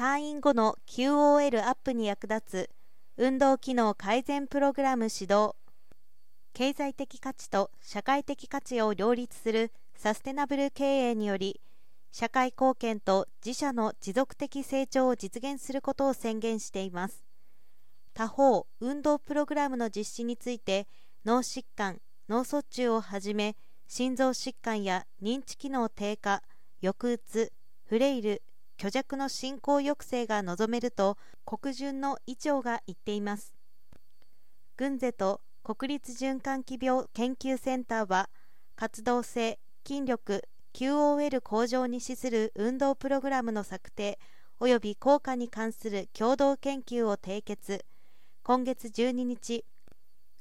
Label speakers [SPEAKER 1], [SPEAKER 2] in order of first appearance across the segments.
[SPEAKER 1] 退院後の QOL アップに役立つ運動機能改善プログラム指導。経済的価値と社会的価値を両立するサステナブル経営により社会貢献と自社の持続的成長を実現することを宣言しています。他方運動プログラムの実施について脳疾患脳卒中をはじめ心臓疾患や認知機能低下抑うつフレイル虚弱の進行抑制が望めると国順の医長が言っています。軍勢と国立循環器病研究センターは活動性筋力 QOL 向上に資する運動プログラムの策定及び効果に関する共同研究を締結。今月12日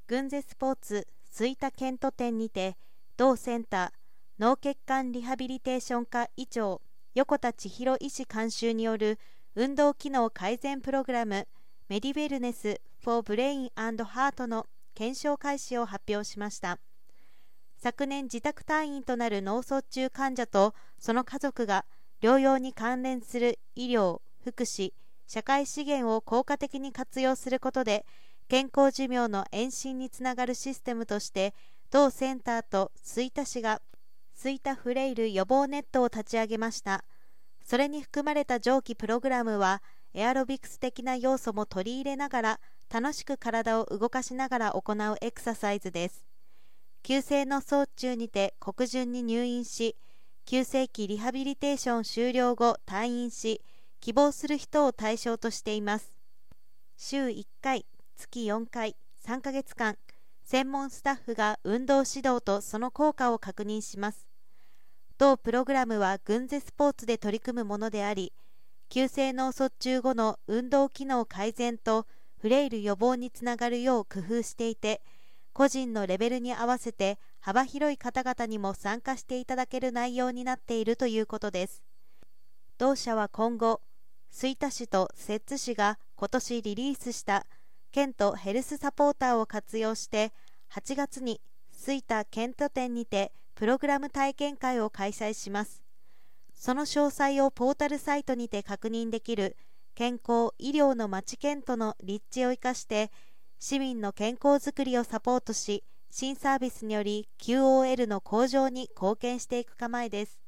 [SPEAKER 1] 軍勢スポーツ吹田ケント店にて同センター脳血管リハビリテーション科医長横田千尋医師監修による運動機能改善プログラムメディウェルネス・フォー・ブレインハートの検証開始を発表しました。昨年自宅退院となる脳卒中患者とその家族が療養に関連する医療福祉社会資源を効果的に活用することで健康寿命の延伸につながるシステムとして同センターと吹田市が吹田フレイル予防ネットを立ち上げました。それに含まれた上記プログラムはエアロビクス的な要素も取り入れながら楽しく体を動かしながら行うエクササイズです。急性の卒中にて国順に入院し急性期リハビリテーション終了後退院し希望する人を対象としています。週1回月4回3ヶ月間専門スタッフが運動指導とその効果を確認します。同プログラムは軍勢スポーツで取り組むものであり急性脳卒中後の運動機能改善とフレイル予防につながるよう工夫していて個人のレベルに合わせて幅広い方々にも参加していただける内容になっているということです。同社は今後吹田市と摂津市が今年リリースした県とヘルスサポーターを活用して8月に吹田県都店にてプログラム体験会を開催します。その詳細をポータルサイトにて確認できる健康医療の町県との立地を生かして市民の健康づくりをサポートし新サービスにより QOL の向上に貢献していく構えです。